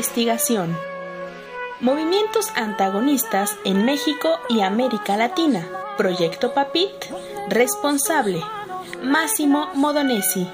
investigación. Movimientos antagonistas en México y América Latina. Proyecto Papit. Responsable. Máximo Modonesi.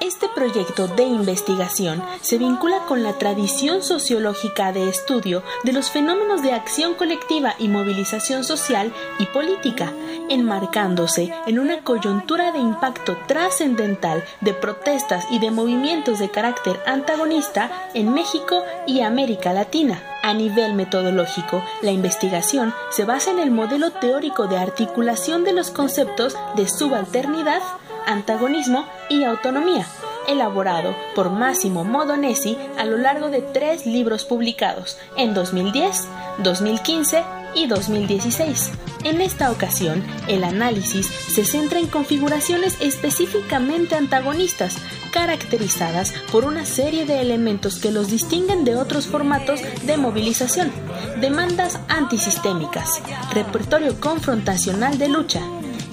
Este proyecto de investigación se vincula con la tradición sociológica de estudio de los fenómenos de acción colectiva y movilización social y política, enmarcándose en una coyuntura de impacto trascendental de protestas y de movimientos de carácter antagonista en México y América Latina. A nivel metodológico, la investigación se basa en el modelo teórico de articulación de los conceptos de subalternidad, antagonismo y autonomía, elaborado por Massimo Modonesi a lo largo de tres libros publicados en 2010, 2015 y 2016. En esta ocasión, el análisis se centra en configuraciones específicamente antagonistas, caracterizadas por una serie de elementos que los distinguen de otros formatos de movilización, demandas antisistémicas, repertorio confrontacional de lucha,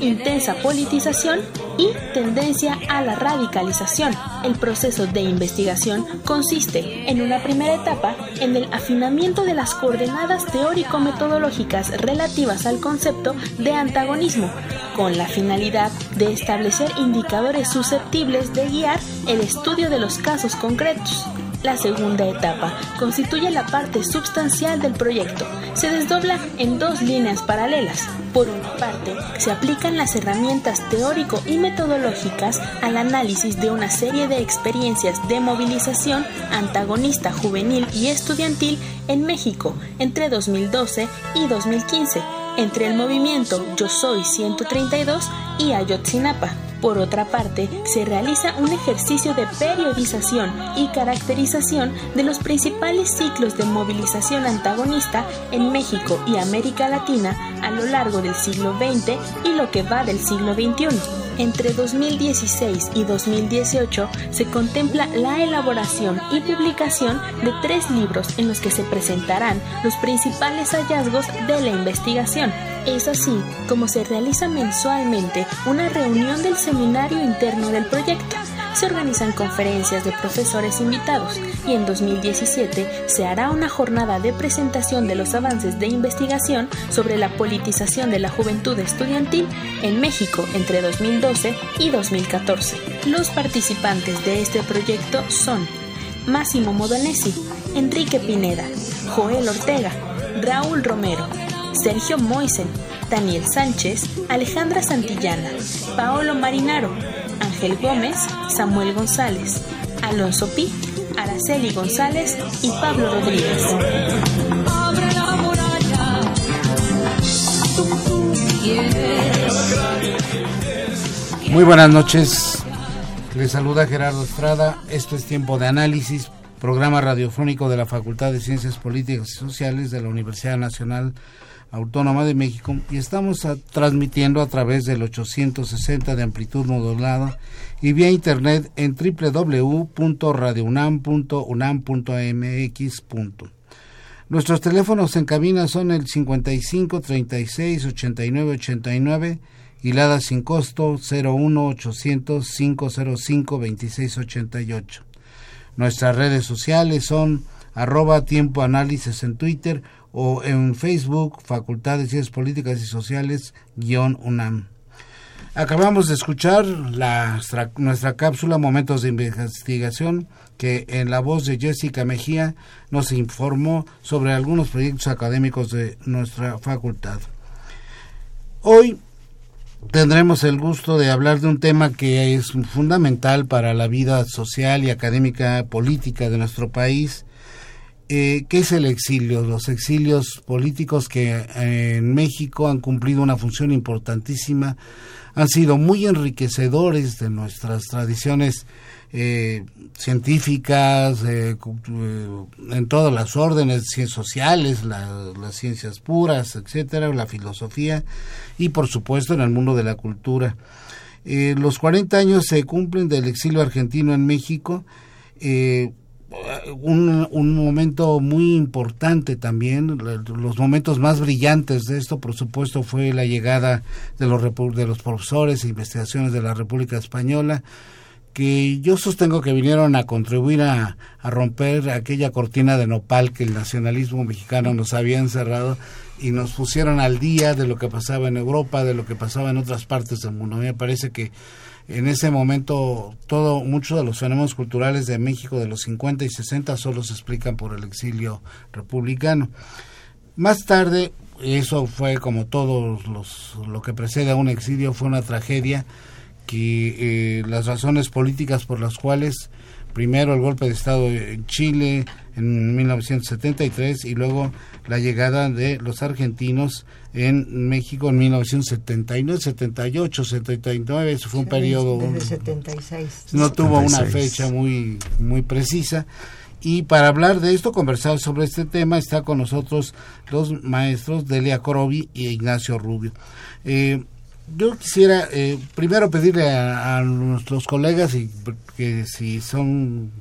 intensa politización y tendencia a la radicalización. El proceso de investigación consiste, en una primera etapa, en el afinamiento de las coordenadas teórico-metodológicas relativas al concepto de antagonismo, con la finalidad de establecer indicadores susceptibles de guiar el estudio de los casos concretos. La segunda etapa constituye la parte sustancial del proyecto. Se desdobla en dos líneas paralelas. Por una parte, se aplican las herramientas teórico y metodológicas al análisis de una serie de experiencias de movilización antagonista juvenil y estudiantil en México entre 2012 y 2015, entre el movimiento Yo Soy 132 y Ayotzinapa. Por otra parte, se realiza un ejercicio de periodización y caracterización de los principales ciclos de movilización antagonista en México y América Latina a lo largo del siglo XX y lo que va del siglo XXI. Entre 2016 y 2018 se contempla la elaboración y publicación de tres libros en los que se presentarán los principales hallazgos de la investigación. Es así como se realiza mensualmente una reunión del seminario interno del proyecto. Se organizan conferencias de profesores invitados y en 2017 se hará una jornada de presentación de los avances de investigación sobre la politización de la juventud estudiantil en México entre 2012 y 2014. Los participantes de este proyecto son Máximo Modonesi, Enrique Pineda, Joel Ortega, Raúl Romero, Sergio Moisen, Daniel Sánchez, Alejandra Santillana, Paolo Marinaro, Ángel Gómez, Samuel González, Alonso Pi, Araceli González y Pablo Rodríguez. Muy buenas noches. Les saluda Gerardo Estrada. Esto es Tiempo de Análisis, programa radiofónico de la Facultad de Ciencias Políticas y Sociales de la Universidad Nacional Autónoma de México y estamos transmitiendo a través del 860 de amplitud modulada y vía internet en www.radiounam.unam.mx. Nuestros teléfonos en cabina son el 55 36 89 89 y la sin costo 01 800 505 26 88. Nuestras redes sociales son arroba tiempo en Twitter o en Facebook, Facultad de Ciencias Políticas y Sociales, guion UNAM. Acabamos de escuchar la, nuestra cápsula Momentos de Investigación, que en la voz de Jessica Mejía nos informó sobre algunos proyectos académicos de nuestra facultad. Hoy tendremos el gusto de hablar de un tema que es fundamental para la vida social y académica política de nuestro país, eh, que es el exilio, los exilios políticos que eh, en México han cumplido una función importantísima, han sido muy enriquecedores de nuestras tradiciones eh, científicas, eh, eh, en todas las órdenes, ciencias sociales, las ciencias puras, etcétera, la filosofía y por supuesto en el mundo de la cultura. los 40 años se cumplen del exilio argentino en México. Un, un, momento muy importante también, los momentos más brillantes de esto, por supuesto, fue la llegada de los, de los profesores e investigaciones de la República Española, que yo sostengo que vinieron a contribuir a, romper aquella cortina de nopal que el nacionalismo mexicano nos había encerrado y nos pusieron al día de lo que pasaba en Europa, de lo que pasaba en otras partes del mundo. A me parece que en ese momento todo muchos de los fenómenos culturales de México de los 50 y 60 solo se explican por el exilio republicano. Más tarde, eso fue como todos los lo que precede a un exilio fue una tragedia que eh, las razones políticas por las cuales primero el golpe de Estado en Chile en 1973 y luego la llegada de los argentinos en México en 1979, 78, 79, eso fue un periodo... Desde 76. No tuvo una fecha muy, muy precisa. Y para hablar de esto, conversar sobre este tema, está con nosotros los maestros Delia Corobi y Ignacio Rubio. Eh, yo quisiera eh, primero pedirle a, nuestros colegas y que si son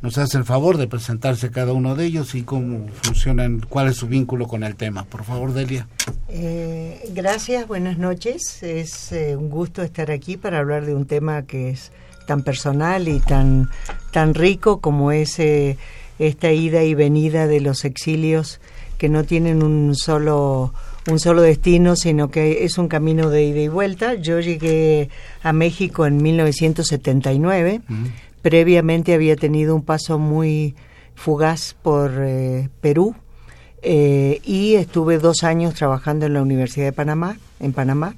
nos hacen el favor de presentarse cada uno de ellos y cómo funcionan, cuál es su vínculo con el tema. Por favor, Delia. Eh, gracias, buenas noches. Es eh, un gusto estar aquí para hablar de un tema que es tan personal y tan tan rico como es esta ida y venida de los exilios que no tienen un solo un solo destino, sino que es un camino de ida y vuelta. Yo llegué a México en 1979. Previamente había tenido un paso muy fugaz por eh, Perú eh, y estuve dos años trabajando en la Universidad de Panamá, en Panamá.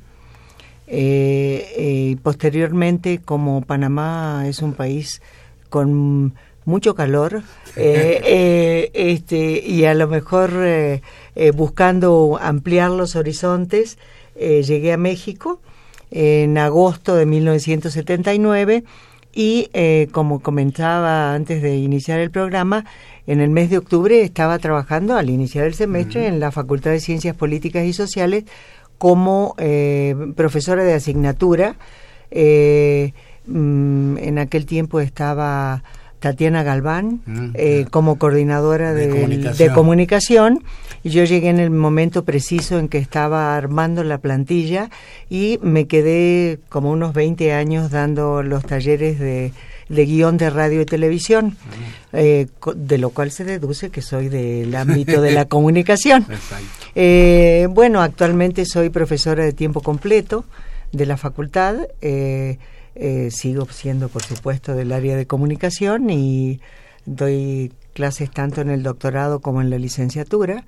Eh, y posteriormente, como Panamá es un país con mucho calor este, y a lo mejor eh, buscando ampliar los horizontes, eh, llegué a México en agosto de 1979 y, eh, como comentaba antes de iniciar el programa, en el mes de octubre estaba trabajando al iniciar el semestre en la Facultad de Ciencias Políticas y Sociales como profesora de asignatura. Mm, en aquel tiempo estaba Tatiana Galván mm, eh, como coordinadora de, comunicación. y yo llegué en el momento preciso en que estaba armando la plantilla y me quedé como unos 20 años dando los talleres de, guion de radio y televisión, mm. eh, de lo cual se deduce que soy del ámbito de la comunicación. Eh, bueno, actualmente soy profesora de tiempo completo de la facultad. Eh, sigo siendo, por supuesto, del área de comunicación y doy clases tanto en el doctorado como en la licenciatura.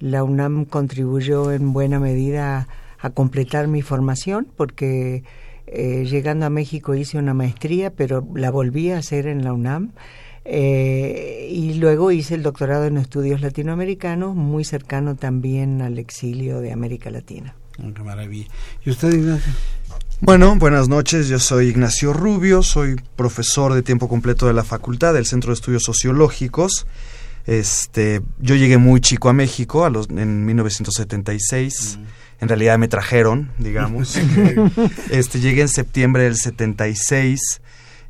La UNAM contribuyó en buena medida a completar mi formación porque eh, llegando a México hice una maestría, pero la volví a hacer en la UNAM. Eh, y luego hice el doctorado en estudios latinoamericanos, muy cercano también al exilio de América Latina. Oh, qué maravilla. ¿Y usted, Ignacio? Bueno, buenas noches. Yo soy Ignacio Rubio, soy profesor de tiempo completo de la facultad del Centro de Estudios Sociológicos. Este, yo llegué muy chico a México a los, en 1976. Mm. En realidad me trajeron, digamos. este, llegué en septiembre del 76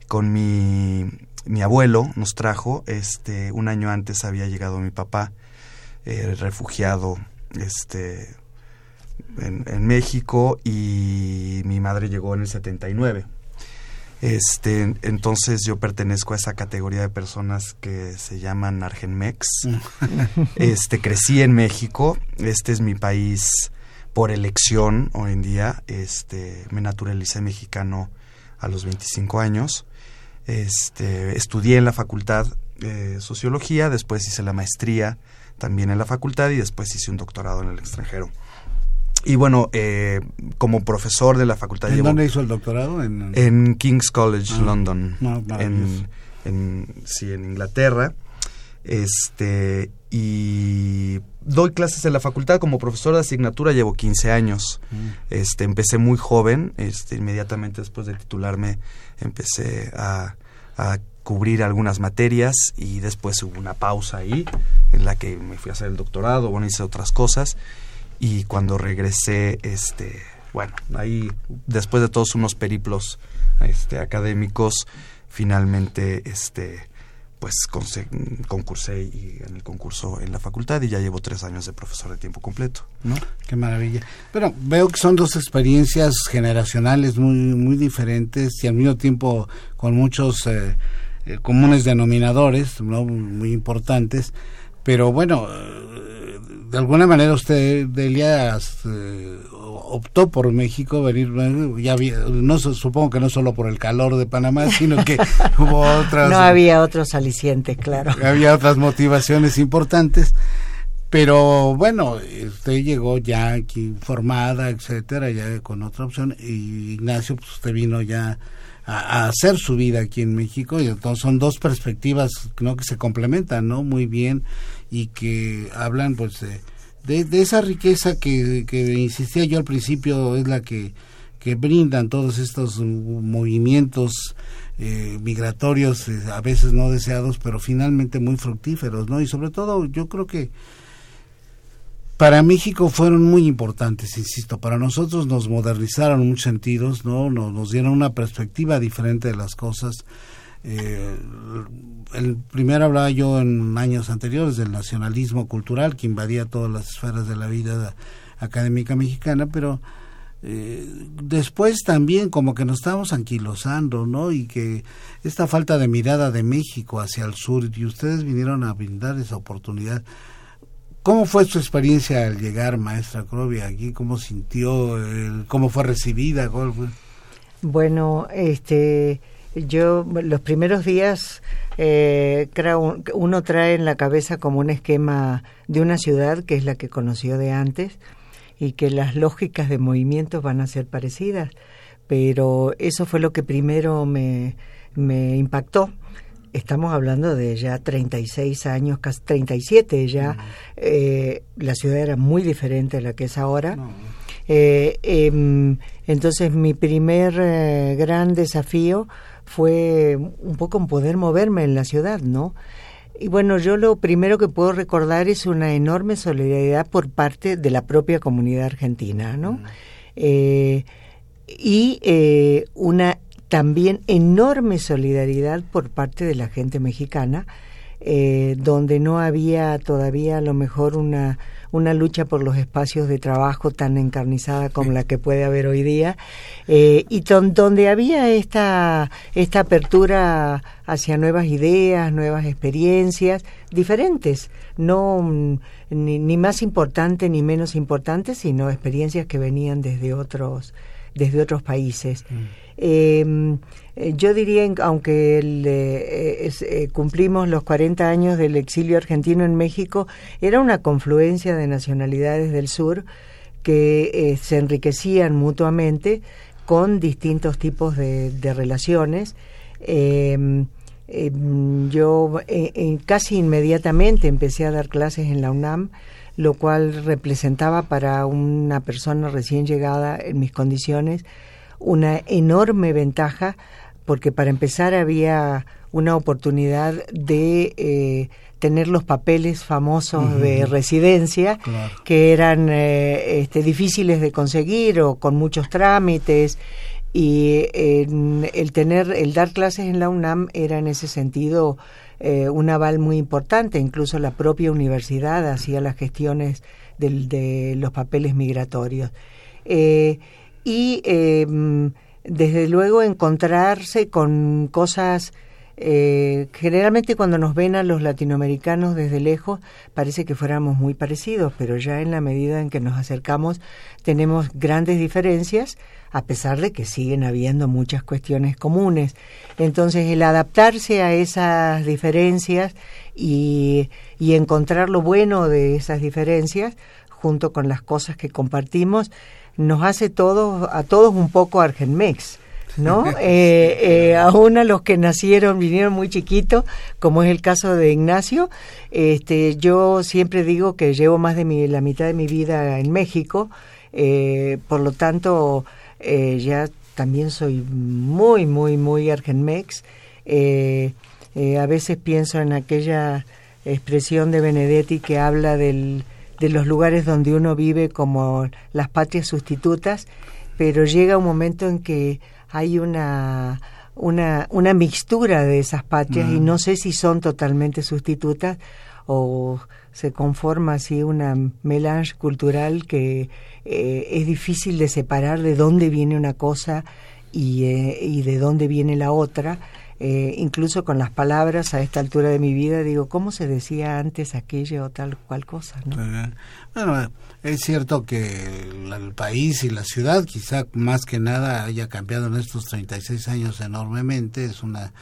con mi, mi abuelo, nos trajo. Este, un año antes había llegado mi papá, eh, refugiado, este, en, México y mi madre llegó en el 79. Este, entonces yo pertenezco a esa categoría de personas que se llaman Argenmex. este, crecí en México, este es mi país por elección hoy en día. Este, me naturalicé mexicano a los 25 años. Este, estudié en la facultad de sociología, después hice la maestría también en la facultad y después hice un doctorado en el extranjero. Y bueno, eh, como profesor de la facultad... ¿En dónde hizo el doctorado? En, King's College, ah, London. en, en, sí, en Inglaterra. Este, y doy clases en la facultad como profesor de asignatura, llevo 15 años. Mm. Este, empecé muy joven, este, inmediatamente después de titularme empecé a, a cubrir algunas materias y después hubo una pausa ahí en la que me fui a hacer el doctorado, bueno, hice otras cosas y cuando regresé, este, bueno, ahí después de todos unos periplos este, académicos, finalmente, este, pues concursé y en el concurso en la facultad y ya llevo tres años de profesor de tiempo completo, ¿no? Qué maravilla. Pero veo que son dos experiencias generacionales muy muy diferentes y al mismo tiempo con muchos eh, eh, comunes denominadores, ¿no? Muy importantes. Pero bueno, de alguna manera usted, Delia, eh, optó por México venir, ya no supongo que no solo por el calor de Panamá, sino que hubo otras... No había otros alicientes, claro. Había otras motivaciones importantes. Pero bueno, usted llegó ya aquí formada, etcétera, ya con otra opción. Y Ignacio, pues usted vino ya a, hacer su vida aquí en México. Y entonces son dos perspectivas ¿no? que se complementan, ¿no? Muy bien y que hablan pues de, de, esa riqueza que, que, insistía yo al principio es la que, que brindan todos estos movimientos eh, migratorios eh, a veces no deseados pero finalmente muy fructíferos no y sobre todo yo creo que para México fueron muy importantes, insisto, para nosotros nos modernizaron en muchos sentidos, ¿no? Nos, nos dieron una perspectiva diferente de las cosas, eh, el primero hablaba yo en años anteriores del nacionalismo cultural que invadía todas las esferas de la vida académica mexicana, pero eh, después también como que nos estábamos anquilosando, ¿no? Y que esta falta de mirada de México hacia el sur, y ustedes vinieron a brindar esa oportunidad. ¿Cómo fue su experiencia al llegar, maestra Crovia, aquí? ¿Cómo sintió? ¿Cómo fue recibida? Bueno, este yo los primeros días eh, uno trae en la cabeza como un esquema de una ciudad que es la que conoció de antes y que las lógicas de movimientos van a ser parecidas, pero eso fue lo que primero me, me impactó. Estamos hablando de ya 36 años, casi 37 ya. Eh, la ciudad era muy diferente a la que es ahora. Eh, em, entonces mi primer eh, gran desafío fue un poco poder moverme en la ciudad, ¿no? Y bueno, yo lo primero que puedo recordar es una enorme solidaridad por parte de la propia comunidad argentina, ¿no? Y una también enorme solidaridad por parte de la gente mexicana, eh, donde no había todavía a lo mejor una una lucha por los espacios de trabajo tan encarnizada como la que puede haber hoy día, eh, y donde había esta, esta apertura hacia nuevas ideas, nuevas experiencias, diferentes, no mm, ni, más importantes ni menos importantes, sino experiencias que venían desde otros, desde otros países. Mm. Em, eh, yo diría, aunque eh, eh, cumplimos los 40 años del exilio argentino en México, era una confluencia de nacionalidades del sur que se enriquecían mutuamente con distintos tipos de, relaciones. Em, em, yo casi inmediatamente empecé a dar clases en la UNAM, lo cual representaba para una persona recién llegada en mis condiciones una enorme ventaja porque para empezar había una oportunidad de eh, tener los papeles famosos de residencia que eran eh, este, difíciles de conseguir o con muchos trámites. Y el tener el dar clases en la UNAM era en ese sentido eh, un aval muy importante. Incluso la propia universidad hacía las gestiones de los papeles migratorios y em, desde luego encontrarse con cosas eh, generalmente cuando nos ven a los latinoamericanos desde lejos parece que fuéramos muy parecidos, pero ya en la medida en que nos acercamos tenemos grandes diferencias, a pesar de que siguen habiendo muchas cuestiones comunes. Entonces el adaptarse a esas diferencias y, y encontrar lo bueno de esas diferencias junto con las cosas que compartimos, nos hace todos, a todos un poco Argenmex. ¿no? Eh, eh, aún a los que nacieron, vinieron muy chiquitos, como es el caso de Ignacio, este, yo siempre digo que llevo más de mi, la mitad de mi vida en México, eh, por lo tanto, eh, ya también soy muy, muy, muy argenmex. Eh, eh, a veces pienso en aquella expresión de Benedetti que habla del, de los lugares donde uno vive como las patrias sustitutas, pero llega un momento en que hay una, una, una mixtura de esas patrias y no sé si son totalmente sustitutas o se conforma así una melange cultural que eh, es difícil de separar de dónde viene una cosa y, eh, y de dónde viene la otra. Eh, incluso con las palabras a esta altura de mi vida digo cómo se decía antes aquello o tal cual cosa ¿no? bueno es cierto que el país y la ciudad quizá más que nada haya cambiado en estos 36 años enormemente es una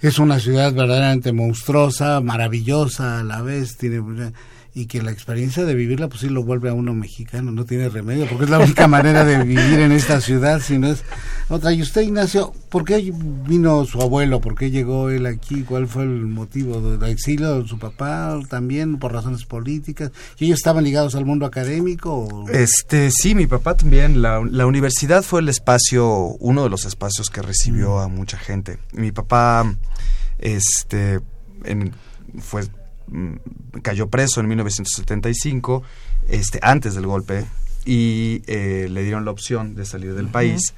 es una ciudad verdaderamente monstruosa maravillosa a la vez tiene y que la experiencia de vivirla pues sí lo vuelve a uno mexicano, no tiene remedio, porque es la única manera de vivir en esta ciudad, si no es otra. Y usted, Ignacio, ¿por qué vino su abuelo? ¿Por qué llegó él aquí? ¿Cuál fue el motivo del exilio de su papá? También por razones políticas. ¿Y ellos estaban ligados al mundo académico? Este, sí, mi papá también. La, la, universidad fue el espacio, uno de los espacios que recibió a mucha gente. Mi papá, este, en, fue Mm, cayó preso en 1975, este, antes del golpe, y eh, le dieron la opción de salir del país.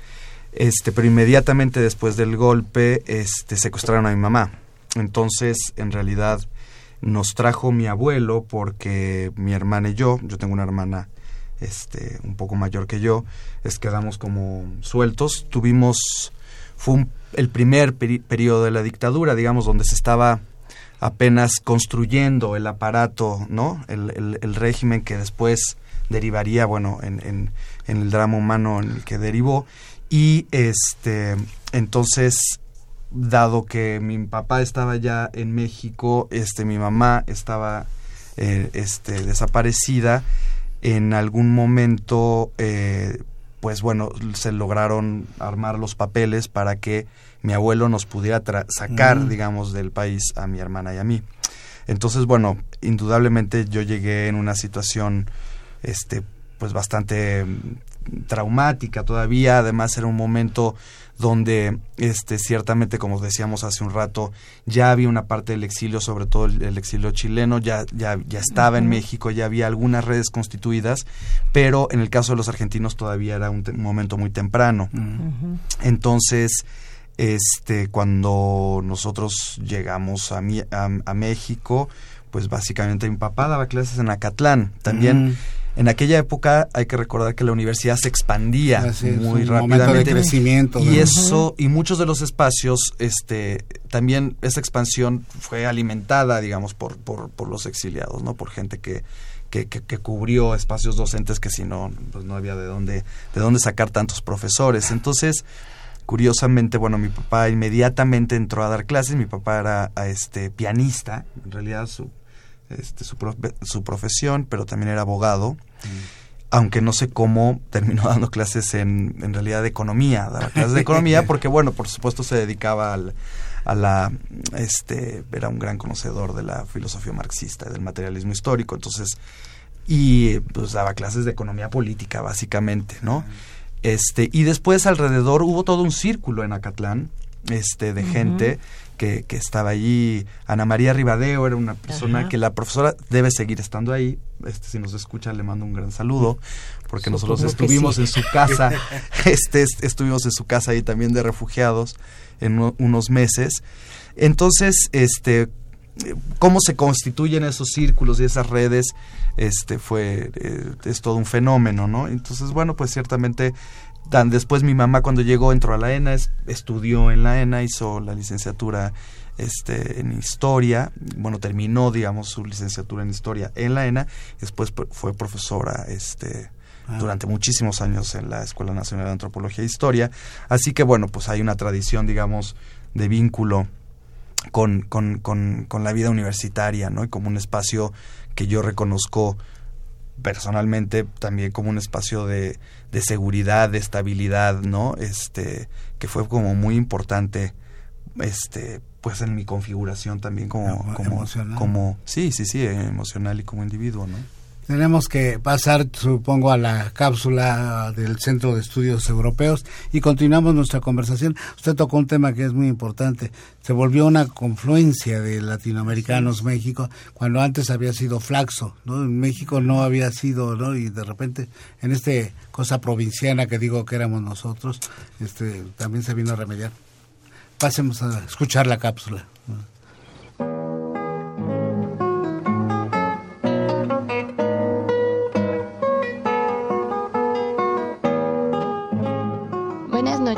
Este, pero inmediatamente después del golpe, este, secuestraron a mi mamá. Entonces, en realidad, nos trajo mi abuelo porque mi hermana y yo, yo tengo una hermana este, un poco mayor que yo, es quedamos como sueltos. Tuvimos, fue el primer periodo de la dictadura, digamos, donde se estaba apenas construyendo el aparato, ¿no? El, el, régimen que después derivaría, bueno, en, en, el drama humano en el que derivó. Y este, entonces, dado que mi papá estaba ya en México, este, mi mamá estaba eh, este, desaparecida, en algún momento, eh, pues bueno, se lograron armar los papeles para que mi abuelo nos pudiera sacar, digamos, del país a mi hermana y a mí. Entonces, bueno, indudablemente yo llegué en una situación, este, pues bastante mm, traumática todavía. Además, era un momento donde, este, ciertamente, como decíamos hace un rato, ya había una parte del exilio, sobre todo el, exilio chileno, ya, ya, ya estaba en México, ya había algunas redes constituidas, pero en el caso de los argentinos todavía era un, momento muy temprano. Entonces, este, cuando nosotros llegamos a, a, México, pues básicamente mi papá daba clases en Acatlán. También mm. en aquella época hay que recordar que la universidad se expandía muy rápidamente. crecimiento, y eso, y muchos de los espacios, este, también esa expansión fue alimentada, digamos, por, por, por los exiliados, ¿no? Por gente que, que, que, que, cubrió espacios docentes que si no, pues no había de dónde, de dónde sacar tantos profesores. Entonces, Curiosamente, bueno, mi papá inmediatamente entró a dar clases, mi papá era este pianista, en realidad su, este, su, su profesión, pero también era abogado. Mm. Aunque no sé cómo terminó dando clases en, en realidad de economía, daba clases de economía, porque bueno, por supuesto se dedicaba al, a la este era un gran conocedor de la filosofía marxista del materialismo histórico entonces y pues daba clases de economía política básicamente no este, y después alrededor hubo todo un círculo en Acatlán, este, de gente que, que, estaba allí. Ana María Ribadeo era una persona que la profesora debe seguir estando ahí. Este, si nos escucha, le mando un gran saludo, porque nosotros estuvimos en su casa, este, estuvimos en su casa ahí también de refugiados en unos meses. Entonces, este, cómo se constituyen esos círculos y esas redes este fue eh, es todo un fenómeno no entonces bueno pues ciertamente dan después mi mamá cuando llegó entró a la ENA estudió en la ENA hizo la licenciatura este en historia bueno terminó digamos su licenciatura en historia en la ENA después fue profesora este ah. durante muchísimos años en la Escuela Nacional de Antropología e Historia así que bueno pues hay una tradición digamos de vínculo con, con, con, con la vida universitaria, ¿no? Y como un espacio que yo reconozco personalmente también como un espacio de, de seguridad, de estabilidad, ¿no? Este, que fue como muy importante, este, pues en mi configuración también como, como, como, sí, sí, sí, emocional y como individuo, ¿no? Tenemos que pasar, supongo, a la cápsula del Centro de Estudios Europeos y continuamos nuestra conversación. Usted tocó un tema que es muy importante. Se volvió una confluencia de latinoamericanos México, cuando antes había sido Flaxo, ¿no? En México no había sido, ¿no? Y de repente, en este cosa provinciana que digo que éramos nosotros, este, también se vino a remediar. Pasemos a escuchar la cápsula.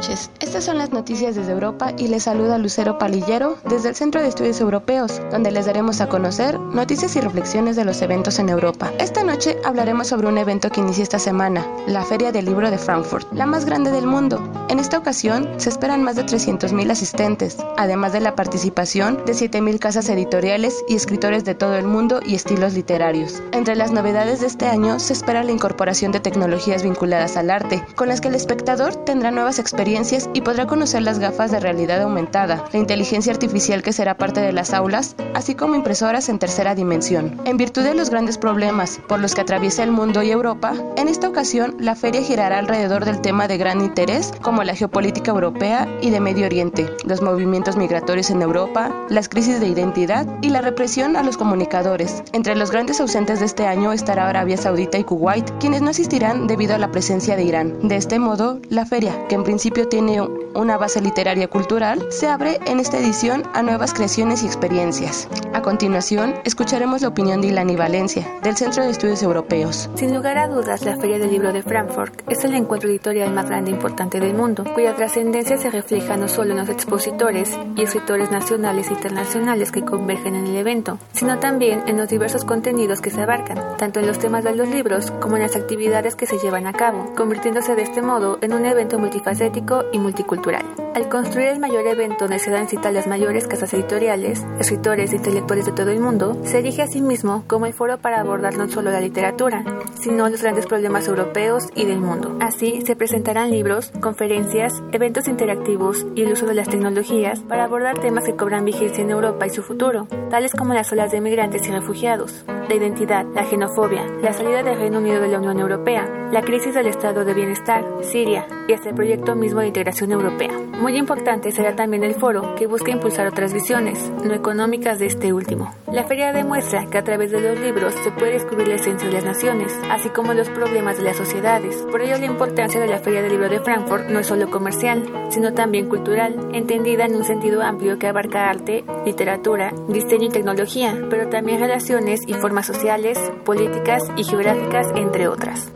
Estas son las noticias desde Europa y les saluda Lucero Palillero desde el Centro de Estudios Europeos, donde les daremos a conocer noticias y reflexiones de los eventos en Europa. Esta noche hablaremos sobre un evento que inicia esta semana, la Feria del Libro de Frankfurt, la más grande del mundo. En esta ocasión se esperan más de 300.000 asistentes, además de la participación de 7.000 casas editoriales y escritores de todo el mundo y estilos literarios. Entre las novedades de este año se espera la incorporación de tecnologías vinculadas al arte, con las que el espectador tendrá nuevas experiencias y podrá conocer las gafas de realidad aumentada, la inteligencia artificial que será parte de las aulas, así como impresoras en tercera dimensión. En virtud de los grandes problemas por los que atraviesa el mundo y Europa, en esta ocasión la feria girará alrededor del tema de gran interés como la geopolítica europea y de Medio Oriente, los movimientos migratorios en Europa, las crisis de identidad y la represión a los comunicadores. Entre los grandes ausentes de este año estará Arabia Saudita y Kuwait, quienes no asistirán debido a la presencia de Irán. De este modo, la feria, que en principio tiene una base literaria cultural, se abre en esta edición a nuevas creaciones y experiencias. A continuación, escucharemos la opinión de Ilani Valencia, del Centro de Estudios Europeos. Sin lugar a dudas, la Feria del Libro de Frankfurt es el encuentro editorial más grande e importante del mundo, cuya trascendencia se refleja no solo en los expositores y escritores nacionales e internacionales que convergen en el evento, sino también en los diversos contenidos que se abarcan, tanto en los temas de los libros como en las actividades que se llevan a cabo, convirtiéndose de este modo en un evento multifacético y multicultural. Al construir el mayor evento donde se dan cita las mayores casas editoriales, escritores e intelectuales de todo el mundo, se erige a sí mismo como el foro para abordar no solo la literatura, sino los grandes problemas europeos y del mundo. Así, se presentarán libros, conferencias, eventos interactivos y el uso de las tecnologías para abordar temas que cobran vigencia en Europa y su futuro, tales como las olas de migrantes y refugiados, la identidad, la xenofobia, la salida del Reino Unido de la Unión Europea, la crisis del estado de bienestar, Siria y hasta el proyecto mismo de integración europea. Muy importante será también el foro que busca impulsar otras visiones, no económicas de este último. La feria demuestra que a través de los libros se puede descubrir la esencia de las naciones, así como los problemas de las sociedades. Por ello la importancia de la Feria del Libro de Frankfurt no es solo comercial, sino también cultural, entendida en un sentido amplio que abarca arte, literatura, diseño y tecnología, pero también relaciones y formas sociales, políticas y geográficas, entre otras.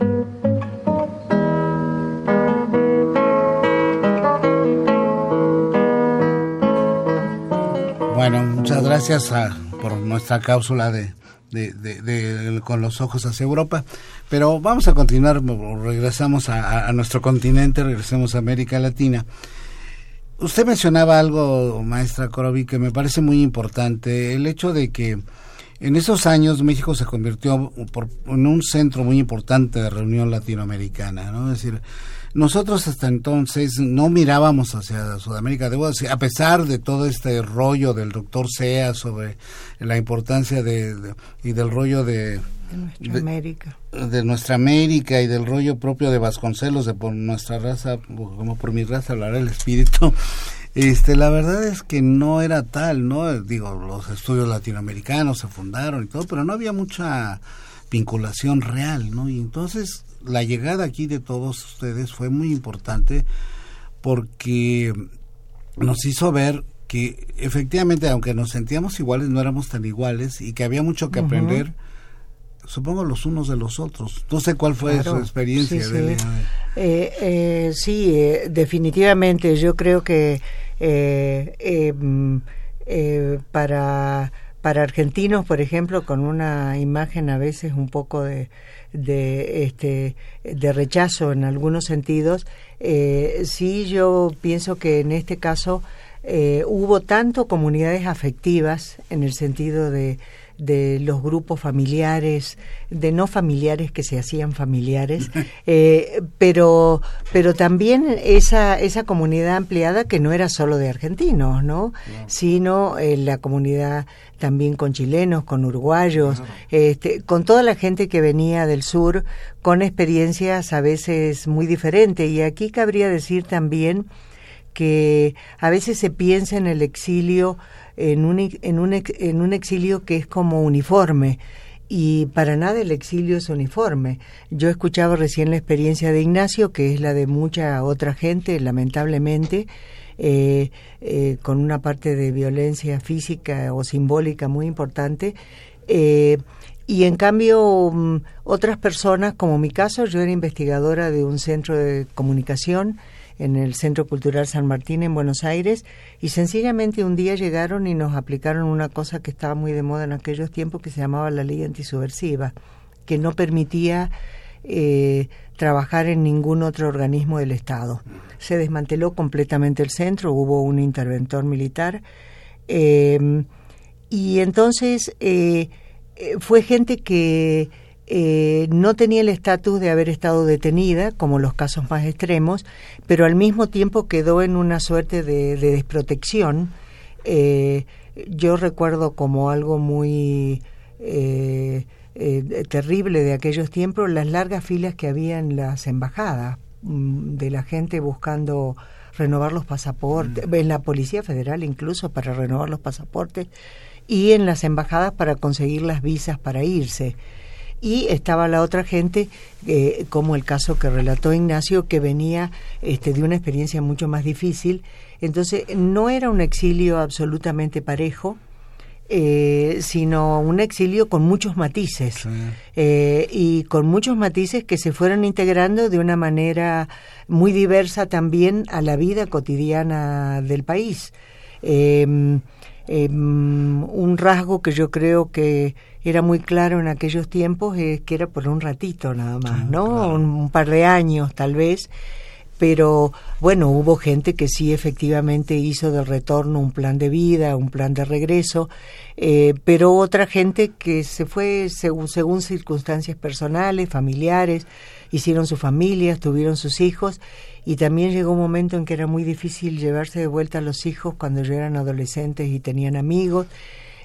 Bueno, muchas gracias por nuestra cápsula de, con los ojos hacia Europa. Pero vamos a continuar, regresamos a, nuestro continente, regresemos a América Latina. Usted mencionaba algo, maestra Corovi, que me parece muy importante, el hecho de que en esos años México se convirtió en un centro muy importante de reunión latinoamericana, ¿no? Es decir, nosotros hasta entonces no mirábamos hacia Sudamérica, debo decir, a pesar de todo este rollo del doctor Sea sobre la importancia de, y del rollo de, nuestra América. De nuestra América y del rollo propio de Vasconcelos, de por nuestra raza, como por mi raza hablará el espíritu. Este, la verdad es que no era tal, ¿no? Digo, los estudios latinoamericanos se fundaron y todo, pero no había mucha vinculación real, ¿no? Y entonces la llegada aquí de todos ustedes fue muy importante porque nos hizo ver que efectivamente, aunque nos sentíamos iguales, no éramos tan iguales y que había mucho que aprender, supongo, los unos de los otros. No sé cuál fue su experiencia. Sí, sí. Eh, eh, sí eh, definitivamente. Yo creo que mm, para, para argentinos, por ejemplo, con una imagen a veces un poco de de, este, de rechazo en algunos sentidos, eh, sí yo pienso que en este caso eh, hubo tanto comunidades afectivas en el sentido de, de los grupos familiares, de no familiares que se hacían familiares, eh, pero, pero también esa, esa comunidad ampliada que no era solo de argentinos, ¿no? Sino eh, la comunidad también con chilenos, con uruguayos, este, con toda la gente que venía del sur, con experiencias a veces muy diferentes. Y aquí cabría decir también que a veces se piensa en el exilio en un, en un, en un exilio que es como uniforme y para nada el exilio es uniforme. Yo escuchaba recién la experiencia de Ignacio, que es la de mucha otra gente, lamentablemente, eh, eh, con una parte de violencia física o simbólica muy importante. Eh, y en cambio, mm, otras personas, como mi caso, yo era investigadora de un centro de comunicación en el Centro Cultural San Martín en Buenos Aires y sencillamente un día llegaron y nos aplicaron una cosa que estaba muy de moda en aquellos tiempos que se llamaba la ley antisubversiva, que no permitía eh, trabajar en ningún otro organismo del Estado. Se desmanteló completamente el centro, hubo un interventor militar eh, y entonces eh, fue gente que eh, no tenía el estatus de haber estado detenida, como los casos más extremos, pero al mismo tiempo quedó en una suerte de, desprotección. Eh, yo recuerdo como algo muy eh, terrible de aquellos tiempos las largas filas que había en las embajadas mm, de la gente buscando renovar los pasaportes, mm. en la Policía Federal incluso para renovar los pasaportes y en las embajadas para conseguir las visas para irse y estaba la otra gente, eh, como el caso que relató Ignacio, que venía este, de una experiencia mucho más difícil. Entonces, no era un exilio absolutamente parejo, eh, sino un exilio con muchos matices eh, y con muchos matices que se fueron integrando de una manera muy diversa también a la vida cotidiana del país. Em, em, un rasgo que yo creo que era muy claro en aquellos tiempos es que era por un ratito nada más, ¿no? Un, par de años tal vez, pero bueno, hubo gente que sí efectivamente hizo del retorno un plan de vida, un plan de regreso, eh, pero otra gente que se fue según, según circunstancias personales, familiares, hicieron sus familias, tuvieron sus hijos y también llegó un momento en que era muy difícil llevarse de vuelta a los hijos cuando ya eran adolescentes y tenían amigos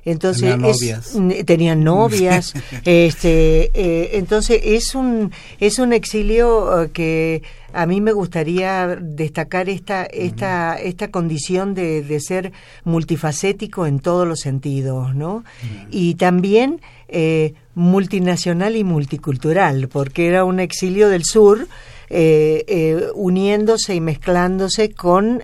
entonces tenían novias, tenían novias este, eh, entonces es un es un exilio eh, que a mí me gustaría destacar esta esta esta condición de, de, ser multifacético en todos los sentidos, ¿no? Y también eh, multinacional y multicultural, porque era un exilio del sur. Uniéndose y mezclándose con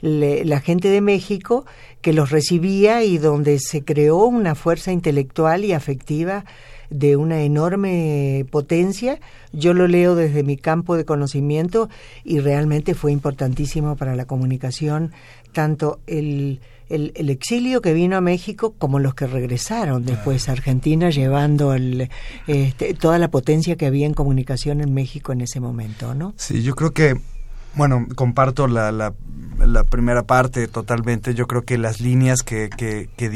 la gente de México que los recibía y donde se creó una fuerza intelectual y afectiva de una enorme potencia. Yo lo leo desde mi campo de conocimiento y realmente fue importantísimo para la comunicación, tanto el, el, exilio que vino a México como los que regresaron después a Argentina llevando el, este, toda la potencia que había en comunicación en México en ese momento, ¿no? Sí, yo creo que bueno, comparto la, la, primera parte totalmente. Yo creo que las líneas que, que, que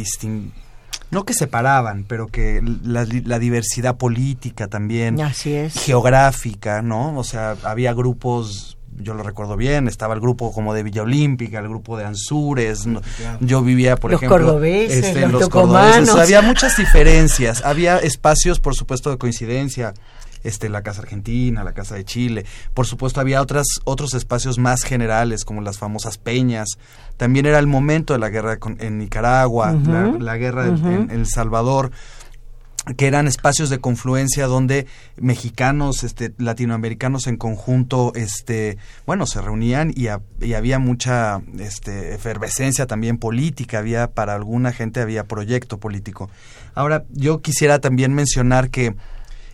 no que separaban, pero que la, la, diversidad política también, Así es. geográfica, ¿no? O sea, había grupos, yo lo recuerdo bien, estaba el grupo como de Villa Olímpica, el grupo de Ansures, yo vivía, por los ejemplo, cordobeses, este, los, los cordobeses, había muchas diferencias, había espacios, por supuesto, de coincidencia este, la Casa Argentina, la Casa de Chile. Por supuesto, había otras, otros espacios más generales, como las famosas peñas. También era el momento de la guerra en Nicaragua, la, guerra en, El Salvador que eran espacios de confluencia donde mexicanos, este, latinoamericanos en conjunto, este, bueno, se reunían y, y, había mucha, este, efervescencia también política, había para alguna gente había proyecto político. Ahora, yo quisiera también mencionar que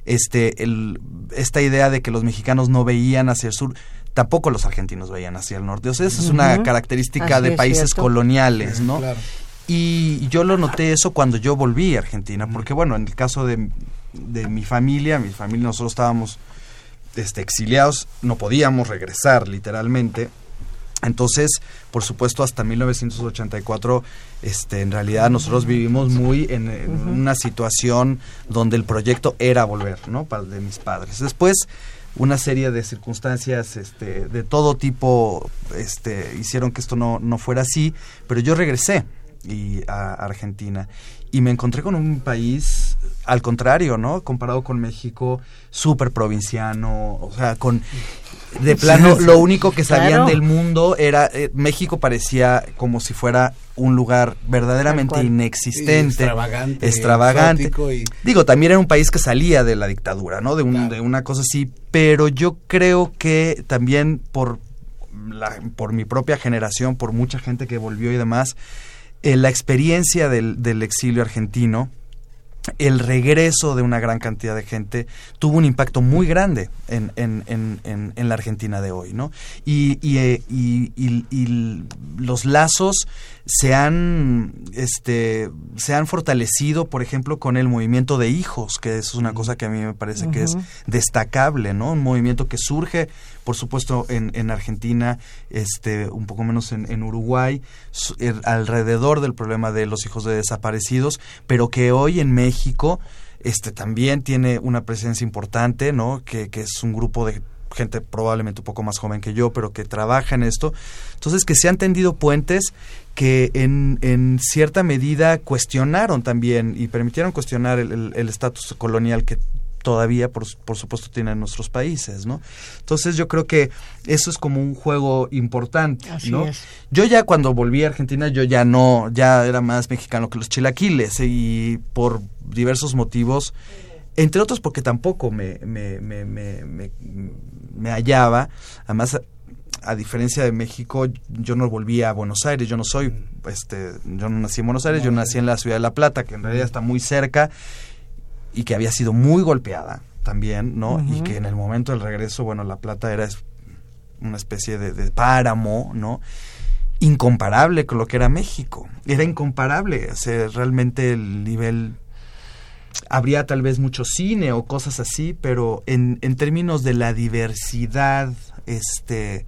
este, el, esta idea de que los mexicanos no veían hacia el sur, tampoco los argentinos veían hacia el norte. O sea, esa es una característica de países coloniales, ¿no? Y yo lo noté eso cuando yo volví a Argentina, porque bueno, en el caso de, de mi familia, mi familia, nosotros estábamos este, exiliados, no podíamos regresar literalmente. Entonces, por supuesto, hasta 1984, este, en realidad nosotros vivimos muy en, una situación donde el proyecto era volver, ¿no? Para de mis padres. Después, una serie de circunstancias este, de todo tipo este, hicieron que esto no, no fuera así, pero yo regresé y a Argentina y me encontré con un país al contrario, ¿no? Comparado con México, súper provinciano, o sea, con de plano lo único que sabían del mundo era eh, México parecía como si fuera un lugar verdaderamente inexistente, extravagante, extravagante. Digo, también era un país que salía de la dictadura, ¿no? De, de una cosa así, pero yo creo que también por la, por mi propia generación, por mucha gente que volvió y demás, eh, la experiencia del, del exilio argentino el regreso de una gran cantidad de gente tuvo un impacto muy grande en, en, en, en la Argentina de hoy, ¿no? Y, y, eh, y, y, los lazos se han, este, se han fortalecido, por ejemplo, con el movimiento de hijos, que es una cosa que a mí me parece que es destacable, ¿no? Un movimiento que surge, por supuesto, en, en Argentina, este, un poco menos en, Uruguay, alrededor del problema de los hijos de desaparecidos, pero que hoy en México este también tiene una presencia importante, ¿no? Que, que es un grupo de gente probablemente un poco más joven que yo, pero que trabaja en esto. Entonces, que se han tendido puentes que en, en cierta medida cuestionaron también y permitieron cuestionar el estatus colonial que todavía, por, por, supuesto, tienen nuestros países, ¿no? Entonces yo creo que eso es como un juego importante, ¿no? Yo ya cuando volví a Argentina, yo ya no, ya era más mexicano que los chilaquiles y por diversos motivos, entre otros porque tampoco me, me, me, me, me hallaba, además a diferencia de México, yo no volví a Buenos Aires, yo no soy, este, yo no nací en Buenos Aires, yo nací en la ciudad de La Plata, que en realidad está muy cerca y que había sido muy golpeada también, ¿no? Y que en el momento del regreso, bueno, La Plata era una especie de, páramo, ¿no? Incomparable con lo que era México. Era incomparable, o sea, realmente el nivel habría tal vez mucho cine o cosas así, pero en, en términos de la diversidad, este,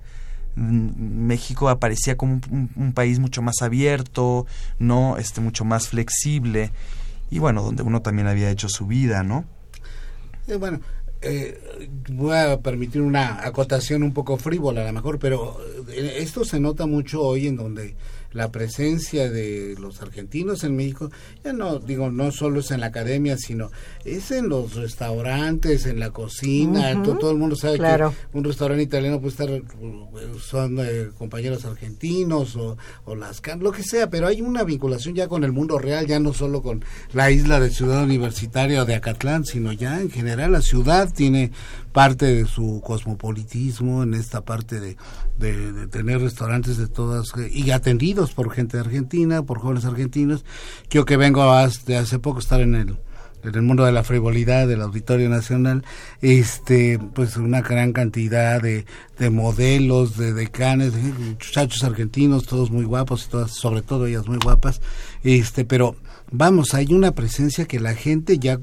México aparecía como un, país mucho más abierto, no, este, mucho más flexible y bueno, donde uno también había hecho su vida, ¿no? Eh, bueno, eh, voy a permitir una acotación un poco frívola a lo mejor, pero eh, esto se nota mucho hoy en donde la presencia de los argentinos en México, ya no digo, no solo es en la academia, sino es en los restaurantes, en la cocina, todo, el mundo sabe que un restaurante italiano puede estar, son eh, compañeros argentinos o, o las lo que sea, pero hay una vinculación ya con el mundo real, ya no solo con la isla de Ciudad Universitaria o de Acatlán, sino ya en general la ciudad tiene parte de su cosmopolitismo en esta parte de, de, tener restaurantes de todas y atendidos por gente Argentina, por jóvenes argentinos. Yo que vengo de hace poco estar en el en el mundo de la frivolidad del Auditorio Nacional, este, pues una gran cantidad de, de modelos, de decanes, de muchachos argentinos, todos muy guapos y todas, sobre todo ellas muy guapas, este, pero vamos, hay una presencia que la gente ya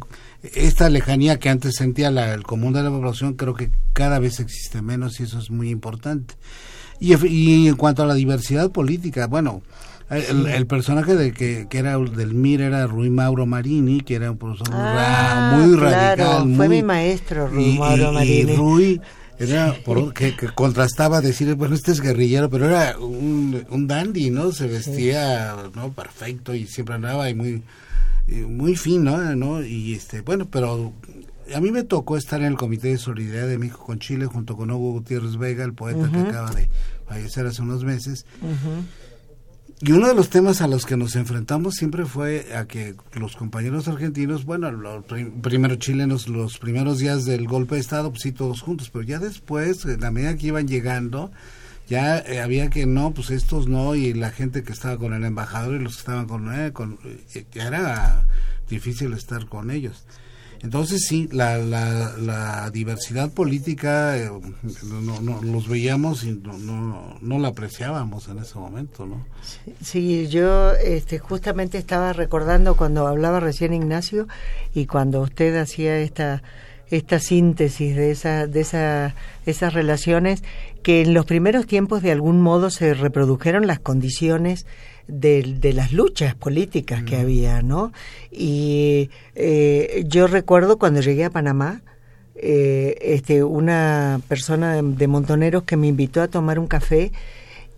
esta lejanía que antes sentía la, el común de la población creo que cada vez existe menos y eso es muy importante. Y, y en cuanto a la diversidad política, bueno, el, personaje de que, que, era del MIR era Rui Mauro Marini, que era un profesor ah, muy radical. Fue mi maestro, Rui Mauro Marini. Rui era que, contrastaba decir, bueno, este es guerrillero, pero era un, un dandy, ¿no? Se vestía, ¿no? Perfecto y siempre andaba y muy muy fino, ¿no? Y este, bueno, pero a mí me tocó estar en el Comité de Solidaridad de México con Chile junto con Hugo Gutiérrez Vega, el poeta que acaba de fallecer hace unos meses. Y uno de los temas a los que nos enfrentamos siempre fue a que los compañeros argentinos, bueno, los primero chilenos, los primeros días del golpe de Estado, pues sí, todos juntos, pero ya después, en la medida que iban llegando, ya eh, había que no, pues estos no, y la gente que estaba con el embajador y los que estaban con, eh, con eh, ya era difícil estar con ellos. Entonces sí, la, la, la diversidad política eh, no, no, los veíamos y no, no, no, la apreciábamos en ese momento, ¿no? Sí, yo este, justamente estaba recordando cuando hablaba recién Ignacio y cuando usted hacía esta esta síntesis de esa de esa esas relaciones que en los primeros tiempos de algún modo se reprodujeron las condiciones de, de las luchas políticas que había, ¿no? Y eh, yo recuerdo cuando llegué a Panamá, eh, este, una persona de, de Montoneros que me invitó a tomar un café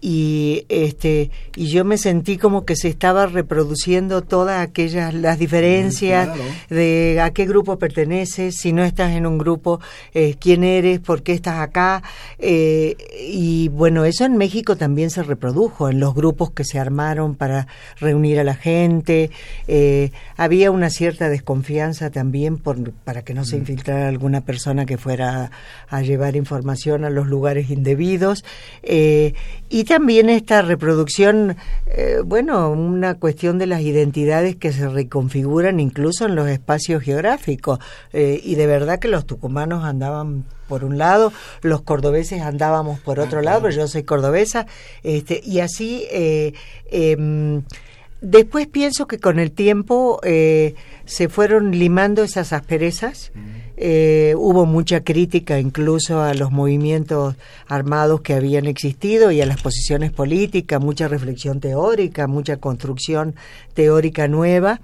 y este y yo me sentí como que se estaba reproduciendo todas aquellas las diferencias de a qué grupo perteneces si no estás en un grupo eh, quién eres por qué estás acá eh, y bueno eso en México también se reprodujo en los grupos que se armaron para reunir a la gente eh, había una cierta desconfianza también por, para que no se mm. infiltrara alguna persona que fuera a, llevar información a los lugares indebidos y también esta reproducción, eh, bueno, una cuestión de las identidades que se reconfiguran incluso en los espacios geográficos. Eh, y de verdad que los tucumanos andaban por un lado, los cordobeses andábamos por otro lado, pero yo soy cordobesa, este, y así eh, em, Después pienso que con el tiempo eh, se fueron limando esas asperezas. Eh, hubo mucha crítica incluso a los movimientos armados que habían existido y a las posiciones políticas, mucha reflexión teórica, mucha construcción teórica nueva.